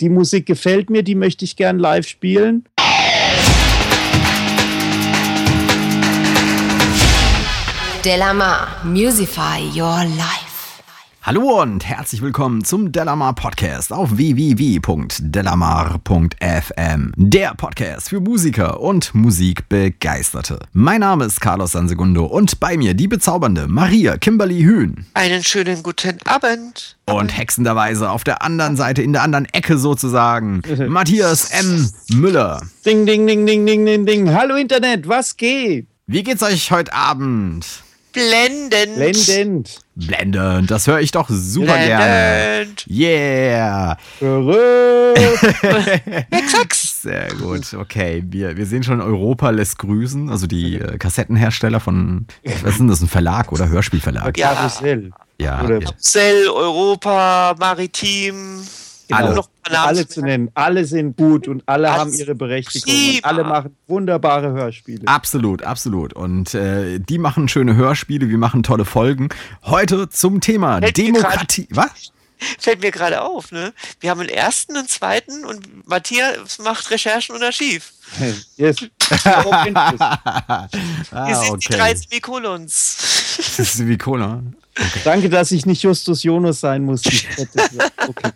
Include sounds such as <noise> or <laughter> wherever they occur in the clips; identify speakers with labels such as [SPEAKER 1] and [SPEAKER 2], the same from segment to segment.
[SPEAKER 1] die Musik gefällt mir, die möchte ich gern live spielen.
[SPEAKER 2] Delamar, Musify Your Life.
[SPEAKER 3] Hallo und herzlich willkommen zum Delamar Podcast auf www.delamar.fm. Der Podcast für Musiker und Musikbegeisterte. Mein Name ist Carlos Sansegundo und bei mir die bezaubernde Maria Kimberly Hühn.
[SPEAKER 4] Einen schönen guten Abend.
[SPEAKER 3] Und hexenderweise auf der anderen Seite, in der anderen Ecke sozusagen, <laughs> Matthias M. Müller.
[SPEAKER 1] Ding, ding, ding, ding, ding, ding, ding. Hallo Internet, was geht?
[SPEAKER 3] Wie geht's euch heute Abend?
[SPEAKER 4] Blendend.
[SPEAKER 1] Blendend.
[SPEAKER 3] Blendend, das höre ich doch super
[SPEAKER 4] Blendend.
[SPEAKER 3] gerne. Yeah. <laughs>
[SPEAKER 4] Exakt.
[SPEAKER 3] Sehr gut, okay. Wir, wir sehen schon, Europa lässt grüßen. Also die äh, Kassettenhersteller von, was denn das, ein Verlag oder Hörspielverlag?
[SPEAKER 4] Ja.
[SPEAKER 1] Karussell.
[SPEAKER 3] Ja,
[SPEAKER 1] Oder-
[SPEAKER 3] ja.
[SPEAKER 4] Cell, Europa, Maritim.
[SPEAKER 3] Alle.
[SPEAKER 4] Um noch
[SPEAKER 1] Alle zu nennen. Alle sind gut und alle haben ihre Berechtigung. Und alle machen wunderbare Hörspiele.
[SPEAKER 3] Absolut, absolut. Und äh, die machen schöne Hörspiele, wir machen tolle Folgen. Heute zum Thema
[SPEAKER 4] mir
[SPEAKER 3] Demokratie. Was?
[SPEAKER 4] Fällt mir gerade auf, ne? Wir haben einen ersten, einen zweiten und Matthias macht Recherchen und Archiv.
[SPEAKER 1] Yes. <laughs> <laughs>
[SPEAKER 3] Ah,
[SPEAKER 4] Wir sind die drei
[SPEAKER 3] okay.
[SPEAKER 4] Semikolons.
[SPEAKER 3] Das
[SPEAKER 1] Danke, dass ich nicht Justus Jonas sein muss. <laughs> die Fette. Okay.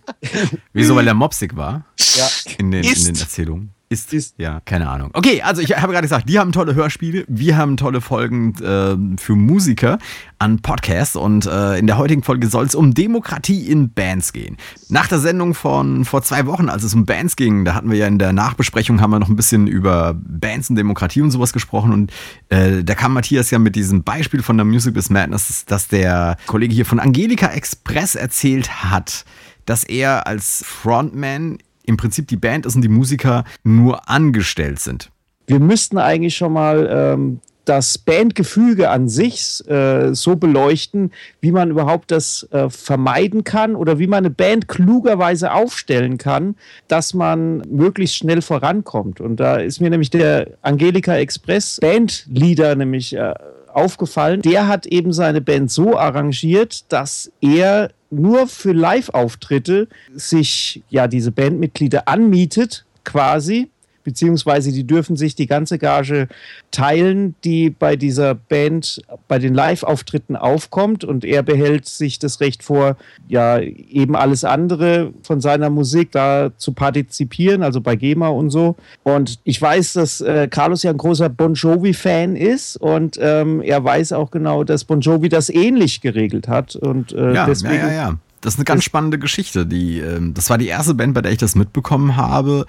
[SPEAKER 3] Wieso, weil der mopsig war?
[SPEAKER 1] Ja.
[SPEAKER 3] In den, in den Erzählungen. Ist.
[SPEAKER 1] Ist.
[SPEAKER 3] Ja, keine Ahnung. Okay, also ich habe gerade gesagt, die haben tolle Hörspiele, wir haben tolle Folgen äh, für Musiker an Podcasts und äh, in der heutigen Folge soll es um Demokratie in Bands gehen. Nach der Sendung von vor zwei Wochen, als es um Bands ging, da hatten wir ja in der Nachbesprechung, haben wir noch ein bisschen über Bands und Demokratie und sowas gesprochen und äh, da kam Matthias ja mit diesem Beispiel von der Music is Madness, dass der Kollege hier von Angelika Express erzählt hat, dass er als Frontman im Prinzip die Band ist und die Musiker nur angestellt sind.
[SPEAKER 1] Wir müssten eigentlich schon mal ähm, das Bandgefüge an sich äh, so beleuchten, wie man überhaupt das äh, vermeiden kann oder wie man eine Band klugerweise aufstellen kann, dass man möglichst schnell vorankommt. Und da ist mir nämlich der Angelika Express Bandleader nämlich äh, aufgefallen. Der hat eben seine Band so arrangiert, dass er nur für Live-Auftritte sich ja diese Bandmitglieder anmietet, quasi, beziehungsweise die dürfen sich die ganze Gage teilen, die bei dieser Band bei den Live-Auftritten aufkommt und er behält sich das Recht vor, ja eben alles andere von seiner Musik da zu partizipieren, also bei GEMA und so. Und ich weiß, dass äh, Carlos ja ein großer Bon Jovi-Fan ist und ähm, er weiß auch genau, dass Bon Jovi das ähnlich geregelt hat und äh,
[SPEAKER 3] Ja,
[SPEAKER 1] deswegen
[SPEAKER 3] ja, ja, ja. Das ist eine ganz spannende Geschichte. Die, ähm, das war die erste Band, bei der ich das mitbekommen habe.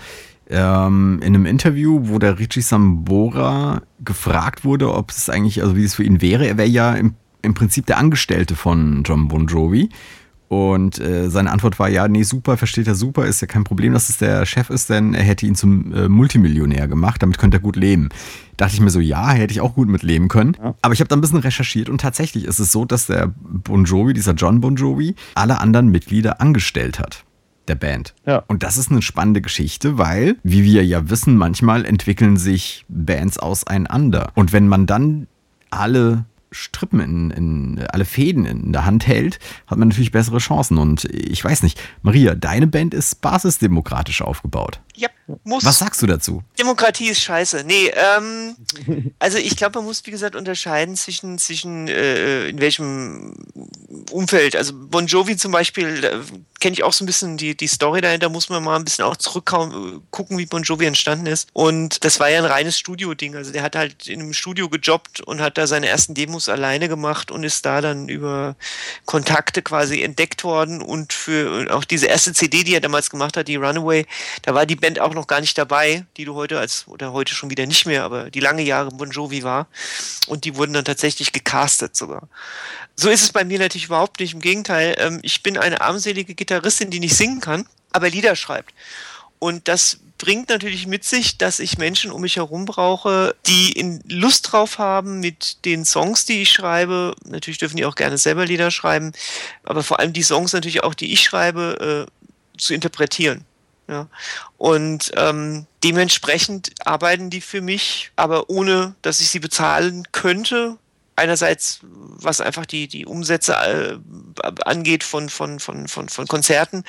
[SPEAKER 3] Ähm, in einem Interview, wo der Richie Sambora gefragt wurde, ob es eigentlich, also wie es für ihn wäre. Er wäre ja im, im Prinzip der Angestellte von John Bon Jovi. Und äh, seine Antwort war, ja, nee, super, versteht er super, ist ja kein Problem, dass es der Chef ist, denn er hätte ihn zum äh, Multimillionär gemacht, damit könnte er gut leben. Dachte ich mir so, ja, hätte ich auch gut mit leben können. Aber ich habe da ein bisschen recherchiert und tatsächlich ist es so, dass der Bon Jovi, dieser John Bon Jovi, alle anderen Mitglieder angestellt hat. Der Band.
[SPEAKER 1] Ja.
[SPEAKER 3] Und das ist eine spannende Geschichte, weil, wie wir ja wissen, manchmal entwickeln sich Bands auseinander. Und wenn man dann alle Strippen in, in alle Fäden in der Hand hält, hat man natürlich bessere Chancen. Und ich weiß nicht, Maria, deine Band ist basisdemokratisch aufgebaut.
[SPEAKER 4] Ja, muss.
[SPEAKER 3] Was sagst du dazu?
[SPEAKER 4] Demokratie ist scheiße. Nee, ähm, also ich glaube, man muss, wie gesagt, unterscheiden zwischen, zwischen äh, in welchem Umfeld. Also Bon Jovi zum Beispiel, da kenne ich auch so ein bisschen die, die Story dahinter, muss man mal ein bisschen auch zurückgucken, wie Bon Jovi entstanden ist. Und das war ja ein reines Studio-Ding. Also der hat halt in einem Studio gejobbt und hat da seine ersten Demos alleine gemacht und ist da dann über Kontakte quasi entdeckt worden und für auch diese erste CD, die er damals gemacht hat, die Runaway, da war die Band auch noch gar nicht dabei, die du heute als, oder heute schon wieder nicht mehr, aber die lange Jahre Bon Jovi war. Und die wurden dann tatsächlich gecastet sogar. So ist es bei mir natürlich überhaupt nicht. Im Gegenteil, ähm, ich bin eine armselige Gitarristin, die nicht singen kann, aber Lieder schreibt. Und das bringt natürlich mit sich, dass ich Menschen um mich herum brauche, die Lust drauf haben mit den Songs, die ich schreibe. Natürlich dürfen die auch gerne selber Lieder schreiben, aber vor allem die Songs natürlich auch, die ich schreibe, äh, zu interpretieren. Ja. Und ähm, dementsprechend arbeiten die für mich, aber ohne dass ich sie bezahlen könnte, einerseits, was einfach die, die Umsätze äh, angeht von, von, von, von, von Konzerten.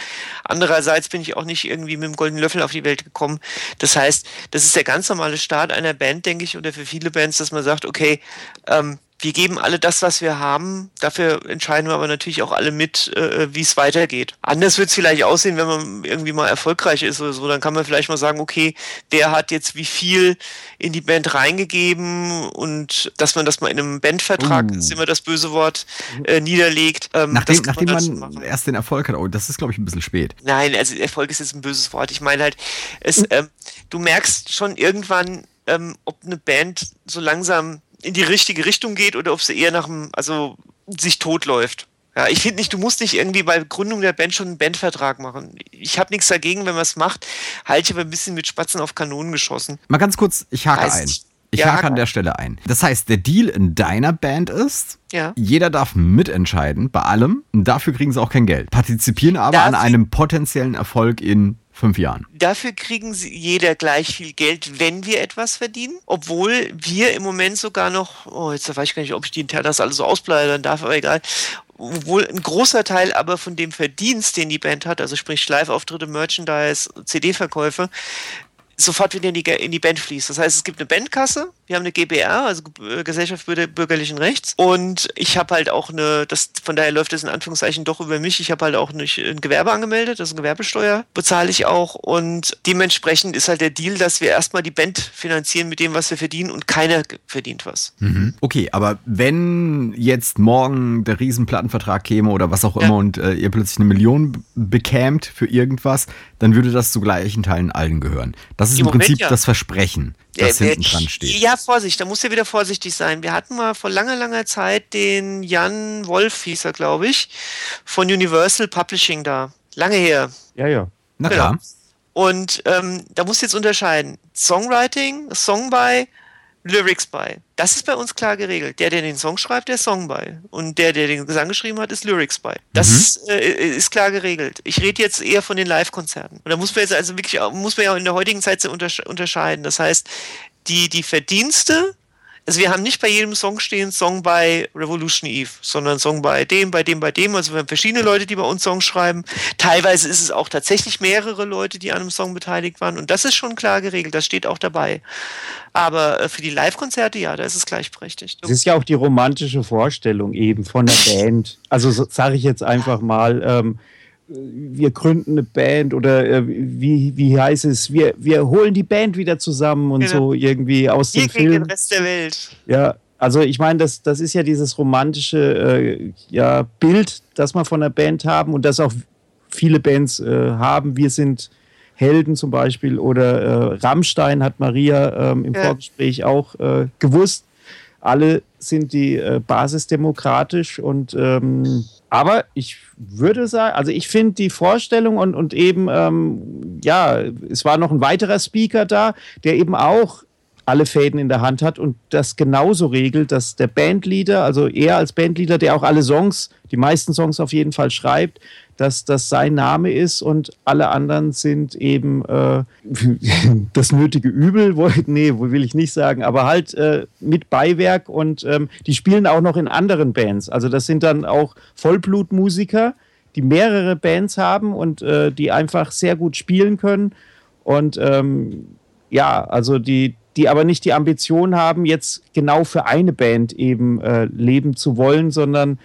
[SPEAKER 4] Andererseits bin ich auch nicht irgendwie mit dem goldenen Löffel auf die Welt gekommen. Das heißt, das ist der ganz normale Start einer Band, denke ich, oder für viele Bands, dass man sagt, okay, ähm, wir geben alle das, was wir haben. Dafür entscheiden wir aber natürlich auch alle mit, äh, wie es weitergeht. Anders wird es vielleicht aussehen, wenn man irgendwie mal erfolgreich ist oder so. Dann kann man vielleicht mal sagen, okay, wer hat jetzt wie viel in die Band reingegeben und dass man das mal in einem Bandvertrag, uh. ist immer das böse Wort, äh, niederlegt.
[SPEAKER 3] Ähm, nachdem nachdem man, erst den Erfolg hat, oh, das ist, glaube ich, ein bisschen spät.
[SPEAKER 4] Nein, also Erfolg ist jetzt ein böses Wort. Ich meine halt, es, äh, du merkst schon irgendwann, ähm, ob eine Band so langsam in die richtige Richtung geht oder ob sie eher nach dem, also sich totläuft. Ja, ich finde nicht, du musst nicht irgendwie bei Gründung der Band schon einen Bandvertrag machen. Ich habe nichts dagegen, wenn man es macht, halte ich aber ein bisschen mit Spatzen auf Kanonen geschossen.
[SPEAKER 3] Mal ganz kurz, ich hake Heißt, ein. Ich ja, hake an der Stelle ein. Das heißt, der Deal in deiner Band ist, ja. jeder darf mitentscheiden bei allem und dafür kriegen sie auch kein Geld. Partizipieren aber dafür, an einem potenziellen Erfolg in fünf Jahren.
[SPEAKER 4] Dafür kriegen sie jeder gleich viel Geld, wenn wir etwas verdienen. Obwohl wir im Moment sogar noch, oh, jetzt weiß ich gar nicht, ob ich die das alles so ausbleiben darf, aber egal. Obwohl ein großer Teil aber von dem Verdienst, den die Band hat, also sprich Live-Auftritte, Merchandise, CD-Verkäufe, sofort wieder in die, in die Band fließt. Das heißt, es gibt eine Bandkasse, wir haben eine GBR, also äh, Gesellschaft bürgerlichen Rechts. Und ich habe halt auch eine, das, von daher läuft das in Anführungszeichen doch über mich. Ich habe halt auch nicht ein Gewerbe angemeldet, eine Gewerbesteuer, bezahle ich auch. Und dementsprechend ist halt der Deal, dass wir erstmal die Band finanzieren mit dem, was wir verdienen und keiner verdient was.
[SPEAKER 3] Mhm. Okay, aber wenn jetzt morgen der Riesenplattenvertrag käme oder was auch immer ja. und äh, ihr plötzlich eine Million bekämt für irgendwas, dann würde das zu gleichen Teilen allen gehören. Das ist im, im Prinzip ja. das Versprechen, das äh, hinten dran steht.
[SPEAKER 4] Ja, Vorsicht, da muss ja wieder vorsichtig sein. Wir hatten mal vor langer, langer Zeit den Jan Wolf, hieß er, glaube ich, von Universal Publishing da. Lange her.
[SPEAKER 1] Ja, ja.
[SPEAKER 3] Na genau. klar.
[SPEAKER 4] Und ähm, da muss jetzt unterscheiden. Songwriting, Song by, Lyrics bei. Das ist bei uns klar geregelt. Der, der den Song schreibt, der Song bei. Und der, der den Gesang geschrieben hat, ist Lyrics bei. Das mhm. äh, ist klar geregelt. Ich rede jetzt eher von den Live-Konzerten. Und da muss man jetzt also wirklich, muss man ja auch in der heutigen Zeit so unterscheiden. Das heißt, die, die Verdienste also wir haben nicht bei jedem Song stehen Song bei Revolution Eve, sondern Song bei dem, bei dem, bei dem. Also wir haben verschiedene Leute, die bei uns Songs schreiben. Teilweise ist es auch tatsächlich mehrere Leute, die an einem Song beteiligt waren. Und das ist schon klar geregelt, das steht auch dabei. Aber äh, für die Live-Konzerte, ja, da ist es gleichberechtigt.
[SPEAKER 1] Das ist ja auch die romantische Vorstellung eben von der <laughs> Band. Also so, sage ich jetzt einfach mal, ähm, wir gründen eine Band oder äh, wie, wie heißt es, wir, wir holen die Band wieder zusammen und genau. so irgendwie aus wir dem Film. den
[SPEAKER 4] Rest der Welt.
[SPEAKER 1] Ja, also ich meine, das, das ist ja dieses romantische äh, ja, Bild, das wir von der Band haben und das auch viele Bands äh, haben. Wir sind Helden zum Beispiel oder äh, Rammstein hat Maria ähm, im ja. Vorgespräch auch äh, gewusst. Alle sind die äh, basisdemokratisch und ähm, aber ich würde sagen, also ich finde die Vorstellung und, und eben, ähm, ja, es war noch ein weiterer Speaker da, der eben auch alle Fäden in der Hand hat und das genauso regelt, dass der Bandleader, also er als Bandleader, der auch alle Songs, die meisten Songs auf jeden Fall schreibt, dass das sein Name ist und alle anderen sind eben äh, <laughs> das nötige Übel, wo, nee, wo will ich nicht sagen, aber halt äh, mit Beiwerk und ähm, die spielen auch noch in anderen Bands. Also das sind dann auch Vollblutmusiker, die mehrere Bands haben und äh, die einfach sehr gut spielen können. Und ähm, ja, also die, die aber nicht die Ambition haben, jetzt genau für eine Band eben äh, leben zu wollen, sondern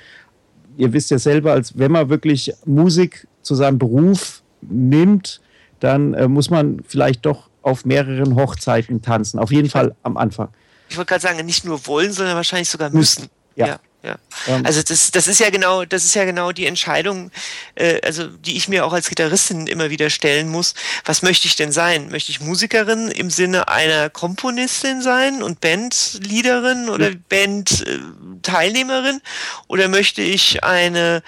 [SPEAKER 1] ihr wisst ja selber, als wenn man wirklich Musik zu seinem Beruf nimmt, dann äh, muss man vielleicht doch auf mehreren Hochzeiten tanzen. Auf jeden Fall am Anfang.
[SPEAKER 4] Ich wollte gerade sagen, nicht nur wollen, sondern wahrscheinlich sogar müssen. Ja. ja. Ja. Ähm. Also das, das ist ja genau, das ist ja genau die Entscheidung, äh, also die ich mir auch als Gitarristin immer wieder stellen muss. Was möchte ich denn sein? Möchte ich Musikerin im Sinne einer Komponistin sein und Bandleaderin oder ja. Bandteilnehmerin? Oder möchte ich eine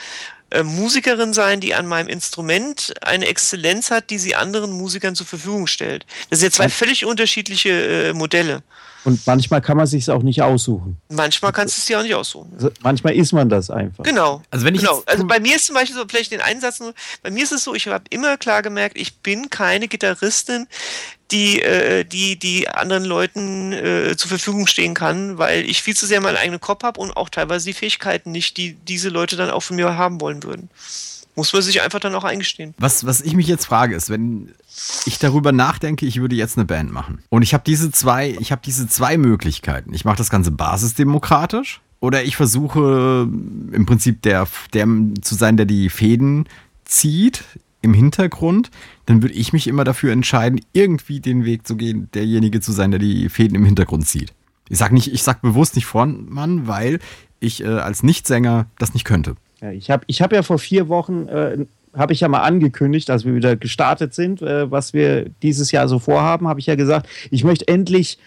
[SPEAKER 4] äh, Musikerin sein, die an meinem Instrument eine Exzellenz hat, die sie anderen Musikern zur Verfügung stellt? Das sind ja zwei völlig unterschiedliche äh, Modelle.
[SPEAKER 1] Und manchmal kann man sich auch nicht aussuchen.
[SPEAKER 4] Manchmal kannst du es dir auch nicht aussuchen.
[SPEAKER 1] Also manchmal ist man das einfach.
[SPEAKER 4] Genau. Also wenn ich genau. also bei mir ist zum Beispiel so vielleicht den Einsatz nur. Bei mir ist es so, ich habe immer klar gemerkt, ich bin keine Gitarristin, die, äh, die, die anderen Leuten äh, zur Verfügung stehen kann, weil ich viel zu sehr meinen eigenen Kopf habe und auch teilweise die Fähigkeiten nicht, die diese Leute dann auch von mir haben wollen würden. Muss man sich einfach dann auch eingestehen.
[SPEAKER 3] Was, was ich mich jetzt frage, ist, wenn ich darüber nachdenke, ich würde jetzt eine Band machen. Und ich habe diese zwei, ich habe diese zwei Möglichkeiten. Ich mache das Ganze basisdemokratisch oder ich versuche im Prinzip der, der zu sein, der die Fäden zieht im Hintergrund, dann würde ich mich immer dafür entscheiden, irgendwie den Weg zu gehen, derjenige zu sein, der die Fäden im Hintergrund zieht. Ich sage nicht, ich sag bewusst nicht Frontmann, weil ich äh, als Nichtsänger das nicht könnte.
[SPEAKER 1] Ja, ich habe ich hab ja vor vier Wochen äh, habe ich ja mal angekündigt, als wir wieder gestartet sind, äh, was wir dieses Jahr so vorhaben, habe ich ja gesagt, ich möchte endlich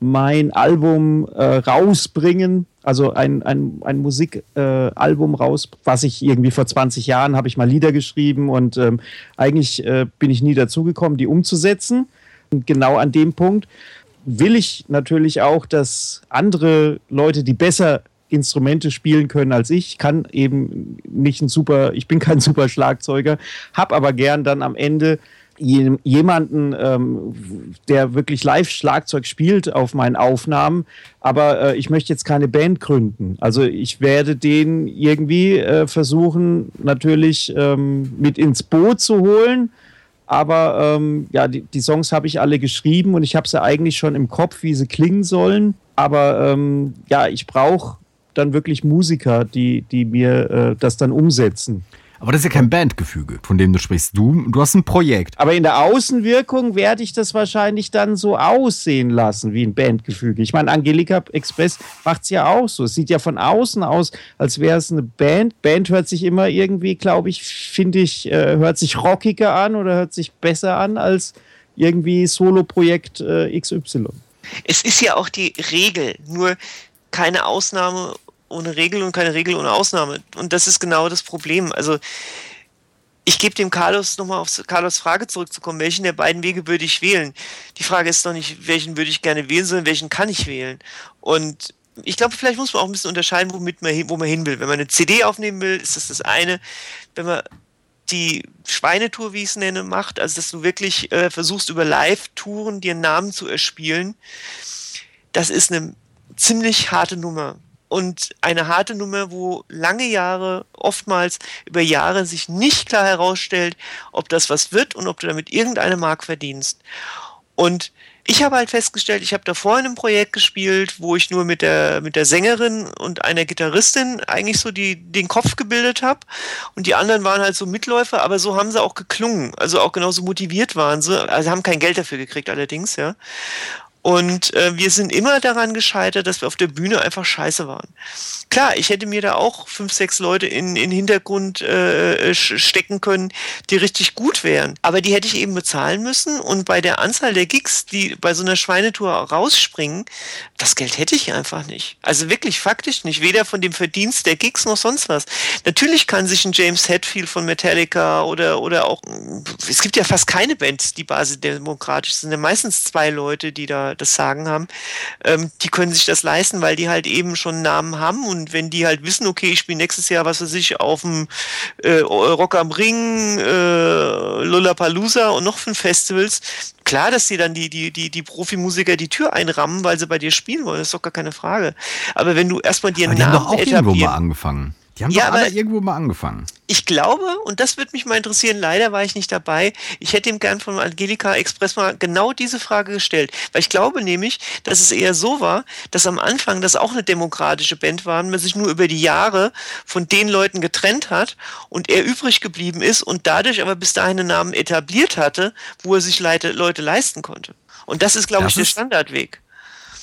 [SPEAKER 1] mein Album äh, rausbringen, also ein, ein, ein Musikalbum äh, raus, was ich irgendwie vor 20 Jahren habe ich mal Lieder geschrieben und ähm, eigentlich äh, bin ich nie dazu gekommen, die umzusetzen. Und genau an dem Punkt will ich natürlich auch, dass andere Leute, die besser Instrumente spielen können als ich, kann eben nicht ein super, ich bin kein <laughs> super Schlagzeuger, habe aber gern dann am Ende jemanden, ähm, der wirklich live Schlagzeug spielt auf meinen Aufnahmen, aber äh, ich möchte jetzt keine Band gründen. Also ich werde den irgendwie äh, versuchen, natürlich ähm, mit ins Boot zu holen. Aber ähm, ja, die, die Songs habe ich alle geschrieben und ich habe sie eigentlich schon im Kopf, wie sie klingen sollen. Aber ähm, ja, ich brauche dann wirklich Musiker, die, die mir äh, das dann umsetzen.
[SPEAKER 3] Aber das ist ja kein Bandgefüge, von dem du sprichst. Du, du hast ein Projekt.
[SPEAKER 1] Aber in der Außenwirkung werde ich das wahrscheinlich dann so aussehen lassen wie ein Bandgefüge. Ich meine, Angelika Express macht es ja auch so. Es sieht ja von außen aus, als wäre es eine Band. Band hört sich immer irgendwie, glaube ich, finde ich, äh, hört sich rockiger an oder hört sich besser an als irgendwie Solo-Projekt äh, XY.
[SPEAKER 4] Es ist ja auch die Regel, nur keine Ausnahme ohne Regel und keine Regel ohne Ausnahme. Und das ist genau das Problem. Also ich gebe dem Carlos nochmal auf Carlos Frage zurückzukommen, welchen der beiden Wege würde ich wählen? Die Frage ist doch nicht, welchen würde ich gerne wählen, sondern welchen kann ich wählen? Und ich glaube, vielleicht muss man auch ein bisschen unterscheiden, womit man, wo man hin will. Wenn man eine CD aufnehmen will, ist das das eine. Wenn man die Schweinetour, wie ich es nenne, macht, also dass du wirklich äh, versuchst, über Live-Touren dir einen Namen zu erspielen, das ist eine ziemlich harte Nummer und eine harte Nummer, wo lange Jahre, oftmals über Jahre sich nicht klar herausstellt, ob das was wird und ob du damit irgendeine Mark verdienst. Und ich habe halt festgestellt, ich habe davor in einem Projekt gespielt, wo ich nur mit der, mit der Sängerin und einer Gitarristin eigentlich so die, den Kopf gebildet habe. Und die anderen waren halt so Mitläufer, aber so haben sie auch geklungen. Also auch genauso motiviert waren sie. Also haben kein Geld dafür gekriegt allerdings, ja. Und äh, wir sind immer daran gescheitert, dass wir auf der Bühne einfach scheiße waren. Klar, ich hätte mir da auch fünf, sechs Leute in den Hintergrund äh, stecken können, die richtig gut wären. Aber die hätte ich eben bezahlen müssen. Und bei der Anzahl der Gigs, die bei so einer Schweinetour rausspringen, das Geld hätte ich einfach nicht. Also wirklich faktisch nicht. Weder von dem Verdienst der Gigs noch sonst was. Natürlich kann sich ein James Hetfield von Metallica oder, oder auch, es gibt ja fast keine Bands, die. Es sind ja meistens zwei Leute, die da das Sagen haben, ähm, die können sich das leisten, weil die halt eben schon einen Namen haben und wenn die halt wissen, okay, ich spiele nächstes Jahr, was weiß ich, auf dem äh, Rock am Ring, äh, Lollapalooza und noch fünf Festivals, klar, dass die dann die, die, die, die Profimusiker die Tür einrammen, weil sie bei dir spielen wollen, das ist doch gar keine Frage. Aber wenn du erstmal dir einen
[SPEAKER 3] Namen haben doch auch irgendwo mal angefangen. Die haben ja, doch alle irgendwo mal angefangen.
[SPEAKER 4] Ich glaube, und das würde mich mal interessieren, leider war ich nicht dabei, ich hätte ihm gern von Angelika Express mal genau diese Frage gestellt. Weil ich glaube nämlich, dass es eher so war, dass am Anfang das auch eine demokratische Band war und man sich nur über die Jahre von den Leuten getrennt hat und er übrig geblieben ist und dadurch aber bis dahin einen Namen etabliert hatte, wo er sich Leute, Leute leisten konnte. Und das ist, glaube das ich, der Standardweg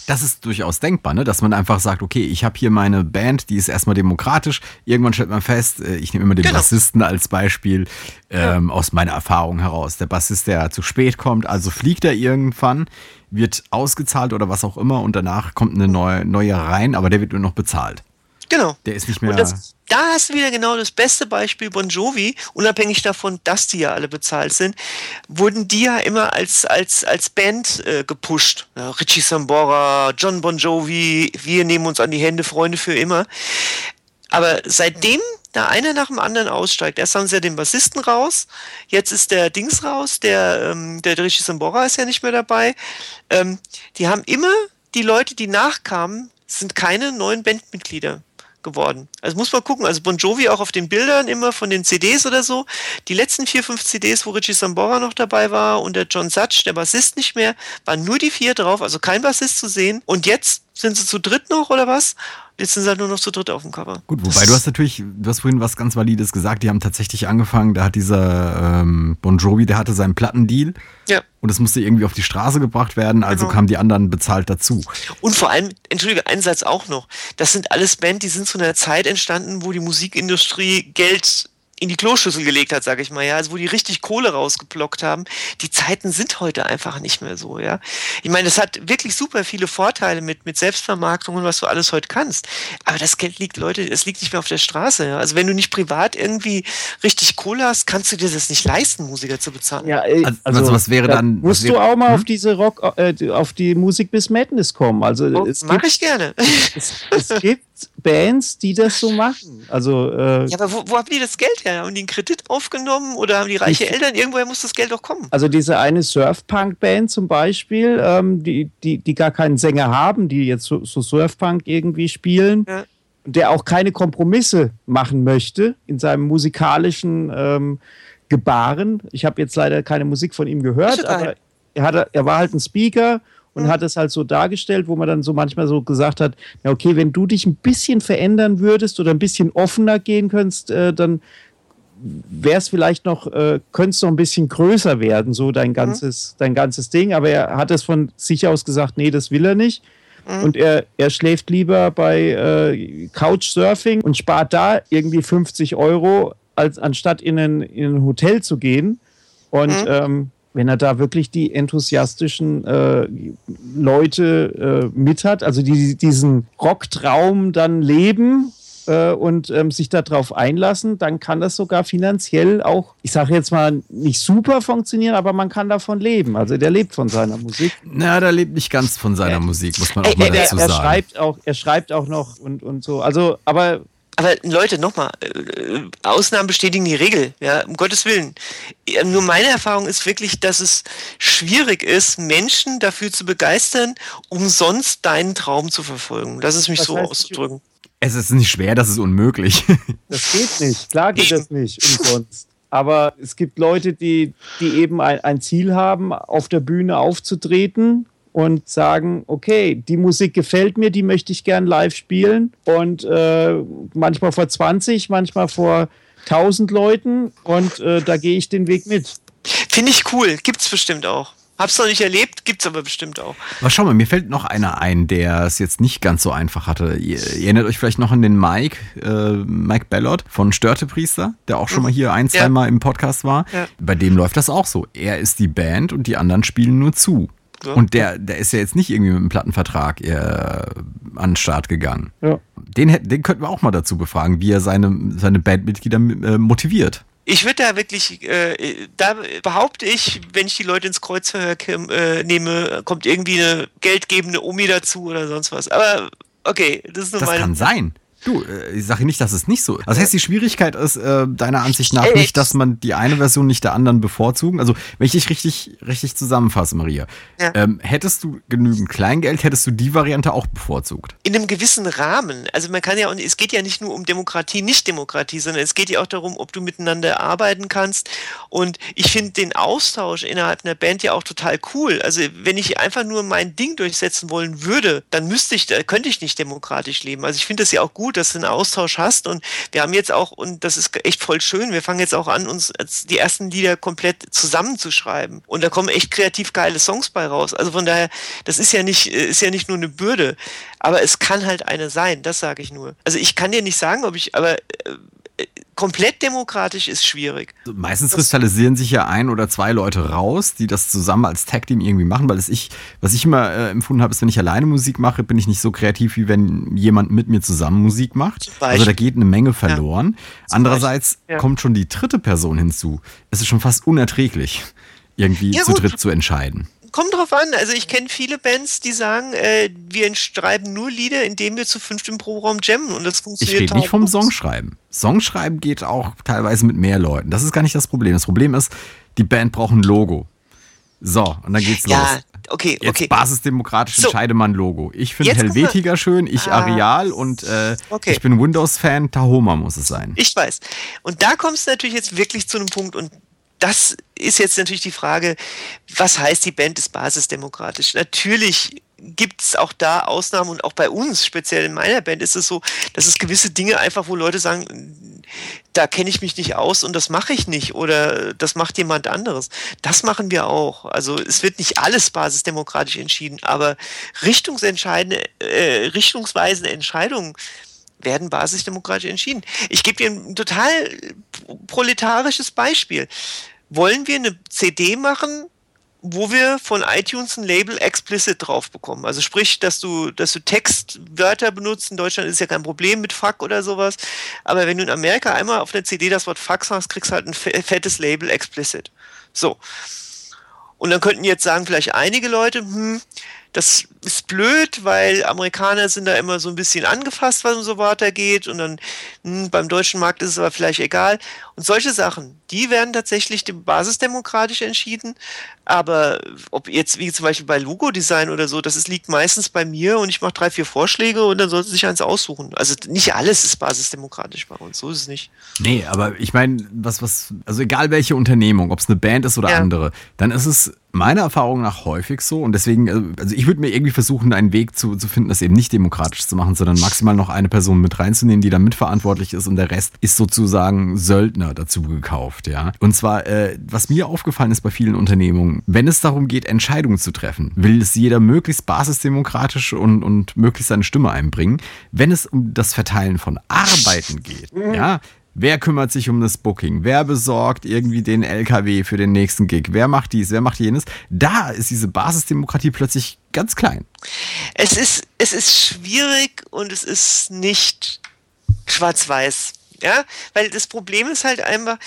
[SPEAKER 3] das ist durchaus denkbar, ne? dass man einfach sagt, okay, ich habe hier meine Band, die ist erstmal demokratisch. Irgendwann stellt man fest, äh, ich nehme immer den genau. Bassisten als Beispiel ähm, ja. aus meiner Erfahrung heraus. Der Bassist, der zu spät kommt, also fliegt er irgendwann, wird ausgezahlt oder was auch immer und danach kommt eine neue, neue rein, aber der wird nur noch bezahlt.
[SPEAKER 4] Genau.
[SPEAKER 3] Der ist nicht mehr.
[SPEAKER 4] Und das, da hast du wieder genau das beste Beispiel Bon Jovi, unabhängig davon, dass die ja alle bezahlt sind, wurden die ja immer als, als, als Band äh, gepusht. Ja, Richie Sambora, John Bon Jovi, wir nehmen uns an die Hände, Freunde für immer. Aber seitdem da einer nach dem anderen aussteigt. Erst haben sie ja den Bassisten raus, jetzt ist der Dings raus, der, ähm, der Richie Sambora ist ja nicht mehr dabei. Ähm, die haben immer die Leute, die nachkamen, sind keine neuen Bandmitglieder geworden. Also muss man gucken. Also Bon Jovi auch auf den Bildern immer von den CDs oder so. Die letzten vier, fünf CDs, wo Richie Sambora noch dabei war und der John Such, der Bassist nicht mehr, waren nur die vier drauf, also kein Bassist zu sehen. Und jetzt sind sie zu dritt noch oder was? Jetzt sind sie halt nur noch zu dritt auf dem Cover.
[SPEAKER 3] Gut, wobei du hast natürlich, du hast vorhin was ganz Valides gesagt, die haben tatsächlich angefangen, da hat dieser ähm, Bon Jovi, der hatte seinen Plattendeal.
[SPEAKER 4] Ja.
[SPEAKER 3] Und es musste irgendwie auf die Straße gebracht werden, also
[SPEAKER 4] Genau.
[SPEAKER 3] kamen die anderen bezahlt dazu.
[SPEAKER 4] Und vor allem, entschuldige, ein Satz auch noch. Das sind alles Bands, die sind zu einer Zeit entstanden, wo die Musikindustrie Geld in die Kloschüssel gelegt hat, sage ich mal, ja, also wo die richtig Kohle rausgeplockt haben. Die Zeiten sind heute einfach nicht mehr so, ja. Ich meine, das hat wirklich super viele Vorteile mit, mit Selbstvermarktung und was du alles heute kannst. Aber das Geld liegt, Leute, es liegt nicht mehr auf der Straße, ja. Also wenn du nicht privat irgendwie richtig Kohle hast, kannst du dir das nicht leisten, Musiker zu bezahlen.
[SPEAKER 1] Ja, äh,
[SPEAKER 3] Also- also was wäre
[SPEAKER 1] da
[SPEAKER 3] dann-
[SPEAKER 1] Musst
[SPEAKER 3] wäre-
[SPEAKER 1] du auch mal
[SPEAKER 3] hm?
[SPEAKER 1] auf diese Rock, äh, auf die Musik bis Madness kommen. Also
[SPEAKER 4] Oh,
[SPEAKER 1] es,
[SPEAKER 4] Mach
[SPEAKER 1] gibt,
[SPEAKER 4] ich gerne.
[SPEAKER 1] es, es gibt Bands, die das so machen. Also äh,
[SPEAKER 4] Ja, aber wo, wo haben die das Geld her? Haben die einen Kredit aufgenommen oder haben die reiche
[SPEAKER 1] Ich-
[SPEAKER 4] Eltern? Irgendwoher muss das Geld doch kommen.
[SPEAKER 1] Also diese eine Surfpunk-Band zum Beispiel, ähm, die, die, die gar keinen Sänger haben, die jetzt so, so Surfpunk irgendwie spielen,
[SPEAKER 4] Ja.
[SPEAKER 1] der auch keine Kompromisse machen möchte in seinem musikalischen ähm, Gebaren. Ich habe jetzt leider keine Musik von ihm gehört, aber er, hatte, er war halt ein Speaker und
[SPEAKER 4] Mhm.
[SPEAKER 1] hat es halt so dargestellt, wo man dann so manchmal so gesagt hat, ja okay, wenn du dich ein bisschen verändern würdest oder ein bisschen offener gehen könntest, äh, dann wäre es vielleicht noch, äh, könnte es noch ein bisschen größer werden, so dein ganzes, dein ganzes Ding. Aber er hat es von sich aus gesagt, nee, das will er nicht. Und er, er schläft lieber bei äh, Couchsurfing und spart da irgendwie 50 Euro, als anstatt in ein, in ein Hotel zu gehen. Und ähm, wenn er da wirklich die enthusiastischen äh, Leute äh, mit hat, also die diesen Rocktraum dann leben äh, und ähm, sich darauf einlassen, dann kann das sogar finanziell auch, ich sage jetzt mal, nicht super funktionieren, aber man kann davon leben. Also der lebt von seiner Musik.
[SPEAKER 3] Na, der lebt nicht ganz von seiner Musik, muss man auch
[SPEAKER 4] Ey,
[SPEAKER 3] mal
[SPEAKER 4] ey,
[SPEAKER 3] dazu
[SPEAKER 1] er, er
[SPEAKER 3] sagen.
[SPEAKER 1] schreibt auch, er schreibt auch noch und, und so. Also, aber
[SPEAKER 4] Aber Leute, nochmal, äh, Ausnahmen bestätigen die Regel, ja, um Gottes Willen. Nur meine Erfahrung ist wirklich, dass es schwierig ist, Menschen dafür zu begeistern, umsonst deinen Traum zu verfolgen. Das ist mich
[SPEAKER 1] Das
[SPEAKER 4] so auszudrücken.
[SPEAKER 3] Es ist nicht schwer, das ist unmöglich. <laughs>
[SPEAKER 1] das geht nicht. Klar geht das nicht umsonst. Aber es gibt Leute, die, die eben ein, ein Ziel haben, auf der Bühne aufzutreten und sagen, okay, die Musik gefällt mir, die möchte ich gern live spielen. Und äh, manchmal vor 20, manchmal vor 1000 Leuten. Und äh, da gehe ich den Weg mit.
[SPEAKER 4] Finde ich cool, gibt's bestimmt auch. Hab's noch nicht erlebt, gibt's aber bestimmt auch.
[SPEAKER 3] Aber schau mal, mir fällt noch einer ein, der es jetzt nicht ganz so einfach hatte. Ihr, ihr erinnert euch vielleicht noch an den Mike, äh, Mike Ballard von Störtepriester, der auch schon mal hier ein,
[SPEAKER 4] Ja.
[SPEAKER 3] zwei Mal im Podcast war.
[SPEAKER 4] Ja.
[SPEAKER 3] Bei dem läuft das auch so. Er ist die Band und die anderen spielen nur zu.
[SPEAKER 4] Ja.
[SPEAKER 3] Und der, der ist ja jetzt nicht irgendwie mit einem Plattenvertrag äh, an den Start gegangen.
[SPEAKER 1] Ja.
[SPEAKER 3] Den, den könnten wir auch mal dazu befragen, wie er seine, seine Bandmitglieder äh, motiviert.
[SPEAKER 4] Ich würde da wirklich, äh, da behaupte ich, wenn ich die Leute ins Kreuzverhör äh, nehme, kommt irgendwie eine geldgebende Omi dazu oder sonst was. Aber okay, das ist nur
[SPEAKER 3] Das
[SPEAKER 4] meine.
[SPEAKER 3] kann sein. Du, äh, ich sage nicht, dass es nicht so ist. Das heißt, die Schwierigkeit ist äh, deiner Ansicht nach nicht, dass man die eine Version nicht der anderen bevorzugen. Also, wenn ich dich richtig, richtig zusammenfasse, Maria,
[SPEAKER 4] Ja.
[SPEAKER 3] ähm, hättest du genügend Kleingeld, hättest du die Variante auch bevorzugt.
[SPEAKER 4] in einem gewissen Rahmen. Also man kann ja auch, es geht ja nicht nur um Demokratie, nicht Demokratie, sondern es geht ja auch darum, ob du miteinander arbeiten kannst. Und ich finde den Austausch innerhalb einer Band ja auch total cool. Also wenn ich einfach nur mein Ding durchsetzen wollen würde, dann müsste ich, da könnte ich nicht demokratisch leben. Also ich finde es ja auch gut, dass du einen Austausch hast. Und wir haben jetzt auch, und das ist echt voll schön, wir fangen jetzt auch an, uns die ersten Lieder komplett zusammenzuschreiben. Und da kommen echt kreativ geile Songs bei raus. Also von daher, das ist ja nicht, ist ja nicht nur eine Bürde, aber es kann halt eine sein, das sage ich nur. Also ich kann dir nicht sagen, ob ich, aber äh, komplett demokratisch ist schwierig.
[SPEAKER 3] Also meistens kristallisieren sich ja ein oder zwei Leute raus, die das zusammen als Tag-Team irgendwie machen, weil es ich, was ich immer äh, empfunden habe, ist, wenn ich alleine Musik mache, bin ich nicht so kreativ, wie wenn jemand mit mir zusammen Musik macht. Also da geht eine Menge verloren. Andererseits
[SPEAKER 4] Beispiel, ja.
[SPEAKER 3] kommt schon die dritte Person hinzu. Es ist schon fast unerträglich, irgendwie
[SPEAKER 4] Ja,
[SPEAKER 3] zu dritt zu entscheiden.
[SPEAKER 4] Kommt drauf an. Also ich kenne viele Bands, die sagen, äh, wir schreiben nur Lieder, indem wir zu fünft im Proberaum jammen und das funktioniert.
[SPEAKER 3] Ich rede nicht vom Songschreiben. Songschreiben geht auch teilweise mit mehr Leuten. Das ist gar nicht das Problem. Das Problem ist, die Band braucht ein Logo. So, und dann geht's
[SPEAKER 4] ja,
[SPEAKER 3] los.
[SPEAKER 4] okay,
[SPEAKER 3] Jetzt
[SPEAKER 4] okay.
[SPEAKER 3] basisdemokratisch
[SPEAKER 4] So.
[SPEAKER 3] entscheide man Logo. Ich finde Helvetica schön, ich
[SPEAKER 4] Ah,
[SPEAKER 3] Areal und äh,
[SPEAKER 4] okay.
[SPEAKER 3] ich bin Windows-Fan, Tahoma muss es sein.
[SPEAKER 4] Ich weiß. Und da kommst du natürlich jetzt wirklich zu einem Punkt und das ist jetzt natürlich die Frage, was heißt die Band ist basisdemokratisch? Natürlich gibt es auch da Ausnahmen und auch bei uns, speziell in meiner Band, ist es so, dass es gewisse Dinge einfach, wo Leute sagen, da kenne ich mich nicht aus und das mache ich nicht oder das macht jemand anderes. Das machen wir auch. Also es wird nicht alles basisdemokratisch entschieden, aber richtungsentscheidende, äh, richtungsweisende Entscheidungen werden basisdemokratisch entschieden. Ich gebe dir ein total proletarisches Beispiel. Wollen wir eine CD machen, wo wir von iTunes ein Label explicit drauf bekommen? Also sprich, dass du, dass du Textwörter benutzt. In Deutschland ist ja kein Problem mit Fuck oder sowas. Aber wenn du in Amerika einmal auf der CD das Wort Fuck sagst, kriegst du halt ein fe- fettes Label explicit. So. Und dann könnten jetzt sagen vielleicht einige Leute, hm, das ist blöd, weil Amerikaner sind da immer so ein bisschen angefasst, was um so weitergeht. Und dann hm, beim deutschen Markt ist es aber vielleicht egal. Und solche Sachen, die werden tatsächlich dem- basisdemokratisch entschieden. Aber ob jetzt, wie zum Beispiel bei Logo-Design oder so, das ist, liegt meistens bei mir und ich mache drei, vier Vorschläge und dann sollten sie sich eins aussuchen. Also nicht alles ist basisdemokratisch bei uns, so ist es nicht.
[SPEAKER 3] Nee, aber ich meine, was, was, also egal welche Unternehmung, ob es eine Band ist oder
[SPEAKER 4] Ja.
[SPEAKER 3] andere, dann ist es meiner Erfahrung nach häufig so und deswegen, äh, also ich würde mir irgendwie versuchen, einen Weg zu, zu finden, das eben nicht demokratisch zu machen, sondern maximal noch eine Person mit reinzunehmen, die da mitverantwortlich ist und der Rest ist sozusagen Söldner dazu gekauft, ja. Und zwar, äh, was mir aufgefallen ist bei vielen Unternehmungen, wenn es darum geht, Entscheidungen zu treffen, will es jeder möglichst basisdemokratisch und, und möglichst seine Stimme einbringen. Wenn es um das Verteilen von Arbeiten geht, ja, Wer kümmert sich um das Booking? Wer besorgt irgendwie den LKW für den nächsten Gig? Wer macht dies? Wer macht jenes? Da ist diese Basisdemokratie plötzlich ganz klein.
[SPEAKER 4] Es ist, es ist schwierig und es ist nicht schwarz-weiß. Ja, weil das Problem ist halt einfach,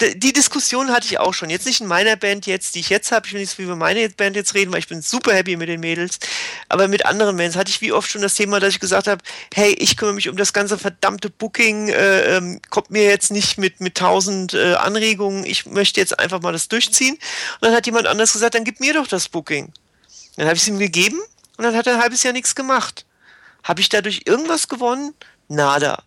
[SPEAKER 4] die Diskussion hatte ich auch schon. Jetzt nicht in meiner Band jetzt, die ich jetzt habe. Ich will nicht so über meine Band jetzt reden, weil ich bin super happy mit den Mädels. Aber mit anderen Bands hatte ich wie oft schon das Thema, dass ich gesagt habe, hey, ich kümmere mich um das ganze verdammte Booking, äh, ähm, kommt mir jetzt nicht mit, mit tausend äh, Anregungen. Ich möchte jetzt einfach mal das durchziehen. Und dann hat jemand anders gesagt, dann gib mir doch das Booking. Dann habe ich es ihm gegeben und dann hat er ein halbes Jahr nichts gemacht. Habe ich dadurch irgendwas gewonnen? Nada.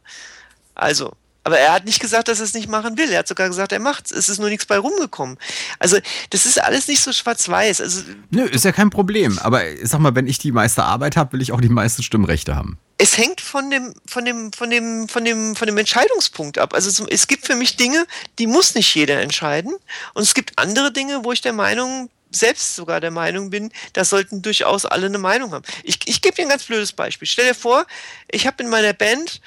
[SPEAKER 4] Also, aber er hat nicht gesagt, dass er es nicht machen will. Er hat sogar gesagt, er macht's. Es ist nur nichts bei rumgekommen. Also, das ist alles nicht so schwarz-weiß. Also,
[SPEAKER 3] Nö, ist ja kein Problem. Aber sag mal, wenn ich die meiste Arbeit habe, will ich auch die meisten Stimmrechte haben.
[SPEAKER 4] es hängt von dem, von dem, von dem, von dem, von dem Entscheidungspunkt ab. Also es gibt für mich Dinge, die muss nicht jeder entscheiden. Und es gibt andere Dinge, wo ich der Meinung, selbst sogar der Meinung bin, da sollten durchaus alle eine Meinung haben. Ich, ich gebe dir ein ganz blödes Beispiel. Stell dir vor, ich habe in meiner Band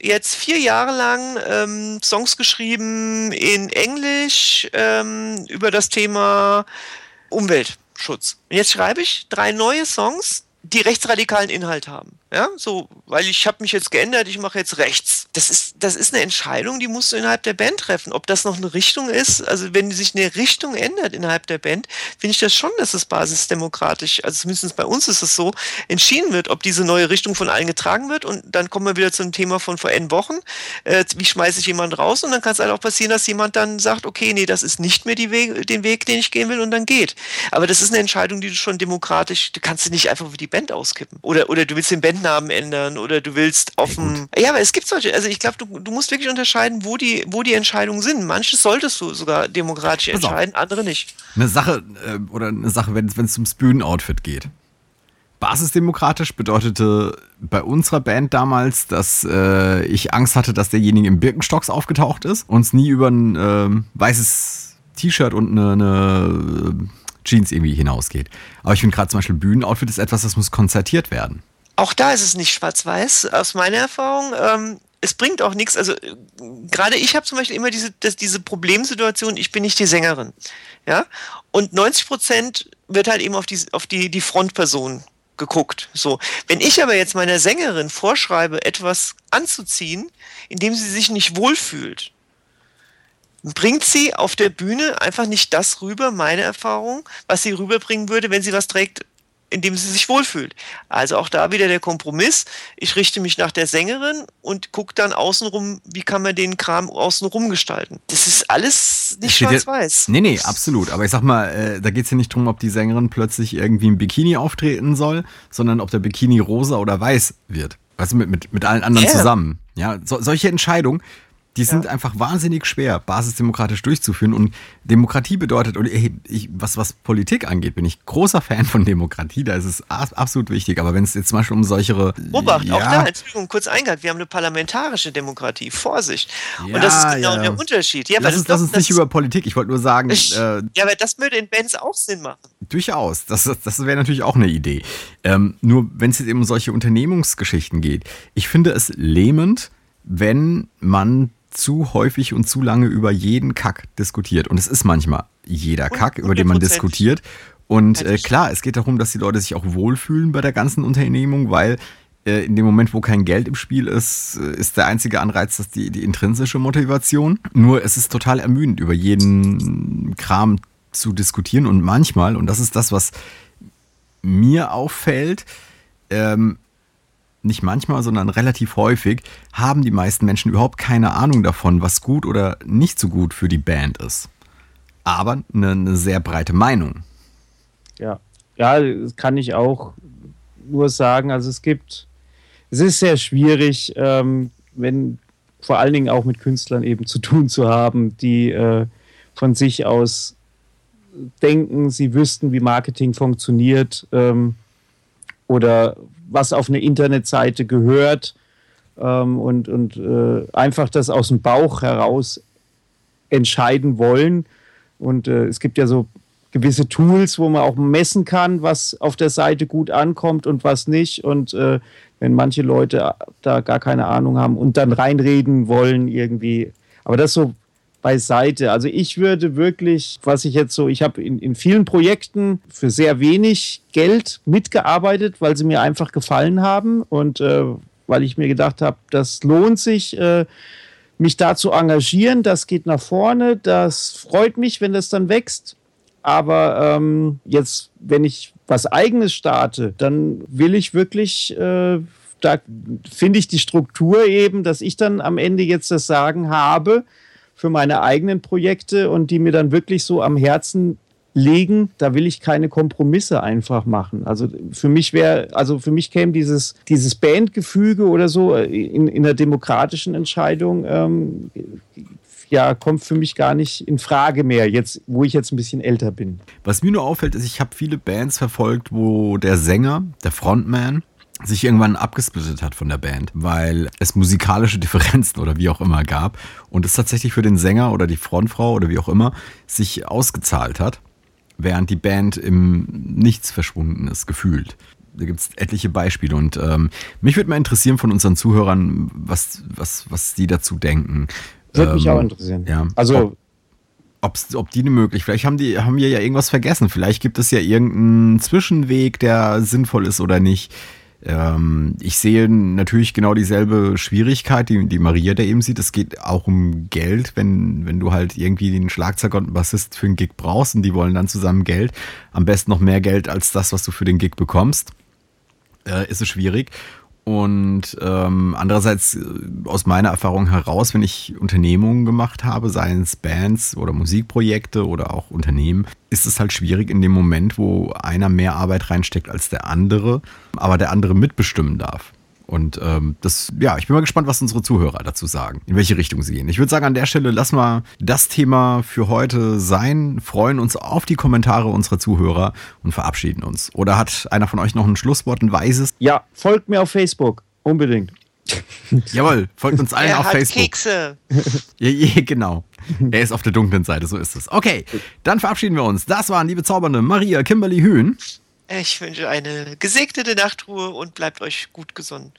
[SPEAKER 4] jetzt vier Jahre lang ähm, Songs geschrieben in Englisch ähm, über das Thema Umweltschutz. Und jetzt schreibe ich drei neue Songs, die rechtsradikalen Inhalt haben. Ja, so, weil ich habe mich jetzt geändert, ich mache jetzt rechts. Das ist, das ist eine Entscheidung, die musst du innerhalb der Band treffen. Ob das noch eine Richtung ist, also wenn sich eine Richtung ändert innerhalb der Band, finde ich das schon, dass es basisdemokratisch, also zumindest bei uns ist es so, entschieden wird, ob diese neue Richtung von allen getragen wird. Und dann kommen wir wieder zum Thema von vor N Wochen. Äh, wie schmeiße ich jemanden raus? Und dann kann es halt auch passieren, dass jemand dann sagt, okay, nee, das ist nicht mehr die Weg, den Weg, den ich gehen will und dann geht. Aber das ist eine Entscheidung, die du schon demokratisch, du kannst du nicht einfach für die Band auskippen. Oder, oder du willst den Bandnamen ändern oder du willst offen. Ja, aber es gibt solche, also ich glaube, du, du musst wirklich unterscheiden, wo die, wo die Entscheidungen sind. Manches solltest du sogar demokratisch entscheiden, andere nicht.
[SPEAKER 3] Eine Sache, äh, oder eine Sache, wenn es ums Bühnenoutfit geht. Basisdemokratisch bedeutete bei unserer Band damals, dass äh, ich Angst hatte, dass derjenige im Birkenstocks aufgetaucht ist und es nie über ein ähm, weißes T-Shirt und eine, eine äh, Jeans irgendwie hinausgeht. Aber ich finde gerade zum Beispiel Bühnenoutfit ist etwas, das muss konzertiert werden.
[SPEAKER 4] Auch da ist es nicht schwarz-weiß, aus meiner Erfahrung. Ähm, es bringt auch nichts. Also gerade ich habe zum Beispiel immer diese, das, diese Problemsituation, ich bin nicht die Sängerin. Ja? Und 90 Prozent wird halt eben auf die, auf die, die Frontperson geguckt. So. Wenn ich aber jetzt meiner Sängerin vorschreibe, etwas anzuziehen, in dem sie sich nicht wohlfühlt, bringt sie auf der Bühne einfach nicht das rüber, meine Erfahrung, was sie rüberbringen würde, wenn sie was trägt, in dem sie sich wohlfühlt. Also auch da wieder der Kompromiss. Ich richte mich nach der Sängerin und gucke dann außenrum, wie kann man den Kram außenrum gestalten. Das ist alles nicht schwarz-weiß.
[SPEAKER 3] Nee, nee, absolut. Aber ich sag mal, äh, da geht es ja nicht darum, ob die Sängerin plötzlich irgendwie im Bikini auftreten soll, sondern ob der Bikini rosa oder weiß wird. Weißt du, mit, mit, mit allen anderen yeah. zusammen. Ja, so, solche Entscheidungen die sind ja. einfach wahnsinnig schwer, basisdemokratisch durchzuführen. Und Demokratie bedeutet, und ich, was, was Politik angeht, bin ich großer Fan von Demokratie. Da ist es absolut wichtig. Aber wenn es jetzt zum Beispiel um solche.
[SPEAKER 4] Obacht, ja, auch da, Entschuldigung, kurz eingehalten. Wir haben eine parlamentarische Demokratie. Vorsicht. Ja, und das ist genau der Unterschied.
[SPEAKER 3] Ja, lass uns, lass uns nicht über Politik. Ich wollte nur sagen. Ich,
[SPEAKER 4] äh, ja, aber das würde in Bands auch Sinn machen.
[SPEAKER 3] Durchaus. Das, das wäre natürlich auch eine Idee. Ähm, nur wenn es jetzt eben um solche Unternehmungsgeschichten geht. Ich finde es lähmend, wenn man zu häufig und zu lange über jeden Kack diskutiert. Und es ist manchmal jeder Kack, über den man diskutiert. Und äh, klar, es geht darum, dass die Leute sich auch wohlfühlen bei der ganzen Unternehmung, weil äh, in dem Moment, wo kein Geld im Spiel ist, äh, ist der einzige Anreiz dass die, die intrinsische Motivation. Nur es ist total ermüdend, über jeden Kram zu diskutieren. Und manchmal, und das ist das, was mir auffällt, ähm, nicht manchmal, sondern relativ häufig, haben die meisten Menschen überhaupt keine Ahnung davon, was gut oder nicht so gut für die Band ist. Aber eine, eine sehr breite Meinung.
[SPEAKER 1] Ja, ja, das kann ich auch nur sagen. Also es gibt, es ist sehr schwierig, ähm, wenn vor allen Dingen auch mit Künstlern eben zu tun zu haben, die äh, von sich aus denken, sie wüssten, wie Marketing funktioniert ähm, oder was auf eine Internetseite gehört ähm, und, und äh, einfach das aus dem Bauch heraus entscheiden wollen. Und äh, es gibt ja so gewisse Tools, wo man auch messen kann, was auf der Seite gut ankommt und was nicht. Und äh, wenn manche Leute da gar keine Ahnung haben und dann reinreden wollen irgendwie. Aber das so beiseite. Also ich würde wirklich, was ich jetzt so, ich habe in, in vielen Projekten für sehr wenig Geld mitgearbeitet, weil sie mir einfach gefallen haben und äh, weil ich mir gedacht habe, das lohnt sich, äh, mich da zu engagieren. Das geht nach vorne. Das freut mich, wenn das dann wächst. Aber ähm, jetzt, wenn ich was eigenes starte, dann will ich wirklich äh, da finde ich die Struktur eben, dass ich dann am Ende jetzt das Sagen habe, für meine eigenen Projekte und die mir dann wirklich so am Herzen legen, da will ich keine Kompromisse einfach machen. Also für mich wäre, also für mich käme dieses, dieses Bandgefüge oder so in, in einer demokratischen Entscheidung, ähm, ja, kommt für mich gar nicht in Frage mehr, jetzt, wo ich jetzt ein bisschen älter bin.
[SPEAKER 3] Was mir nur auffällt, ist, ich habe viele Bands verfolgt, wo der Sänger, der Frontman, sich irgendwann abgesplittet hat von der Band, weil es musikalische <laughs> Differenzen oder wie auch immer gab und es tatsächlich für den Sänger oder die Frontfrau oder wie auch immer sich ausgezahlt hat, während die Band im Nichts verschwunden ist, gefühlt. Da gibt es etliche Beispiele und ähm, mich würde mal interessieren von unseren Zuhörern, was, was, was die dazu denken.
[SPEAKER 1] Würde ähm, mich auch interessieren.
[SPEAKER 3] Ja. Also ob, ob die möglich, vielleicht haben die, haben wir ja irgendwas vergessen. Vielleicht gibt es ja irgendeinen Zwischenweg, der sinnvoll ist oder nicht. Ähm, ich sehe natürlich genau dieselbe Schwierigkeit, die, die Maria da eben sieht. Es geht auch um Geld, wenn, wenn du halt irgendwie den Schlagzeuger und einen Bassist für einen Gig brauchst und die wollen dann zusammen Geld. Am besten noch mehr Geld als das, was du für den Gig bekommst. Äh, ist es schwierig. Und ähm, andererseits äh, aus meiner Erfahrung heraus, wenn ich Unternehmungen gemacht habe, seien es Bands oder Musikprojekte oder auch Unternehmen, ist es halt schwierig in dem Moment, wo einer mehr Arbeit reinsteckt als der andere, aber der andere mitbestimmen darf. Und ähm, das, ja, ich bin mal gespannt, was unsere Zuhörer dazu sagen, in welche Richtung sie gehen. Ich würde sagen, an der Stelle lass mal das Thema für heute sein, freuen uns auf die Kommentare unserer Zuhörer und verabschieden uns. Oder hat einer von euch noch ein Schlusswort, ein weises?
[SPEAKER 1] Ja, folgt mir auf Facebook, unbedingt. <laughs>
[SPEAKER 3] Jawohl, folgt uns allen
[SPEAKER 4] er
[SPEAKER 3] auf
[SPEAKER 4] hat
[SPEAKER 3] Facebook.
[SPEAKER 4] Kekse. <laughs>
[SPEAKER 3] Ja, ja, genau. Er ist auf der dunklen Seite, so ist es. Okay, dann verabschieden wir uns. Das waren die bezaubernde Maria Kimberly Hühn.
[SPEAKER 4] Ich wünsche eine gesegnete Nachtruhe und bleibt euch gut gesonnen.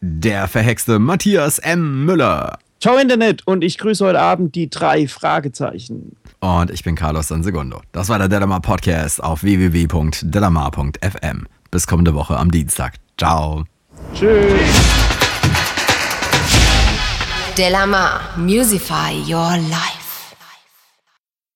[SPEAKER 3] Der verhexte Matthias M. Müller.
[SPEAKER 1] Ciao Internet und ich grüße heute Abend die drei Fragezeichen.
[SPEAKER 3] Und ich bin Carlos Sansegundo. Das war der Delamar Podcast auf www.delamar.fm. Bis kommende Woche am Dienstag. Ciao.
[SPEAKER 1] Tschüss.
[SPEAKER 2] Delamar, Musify Your Life.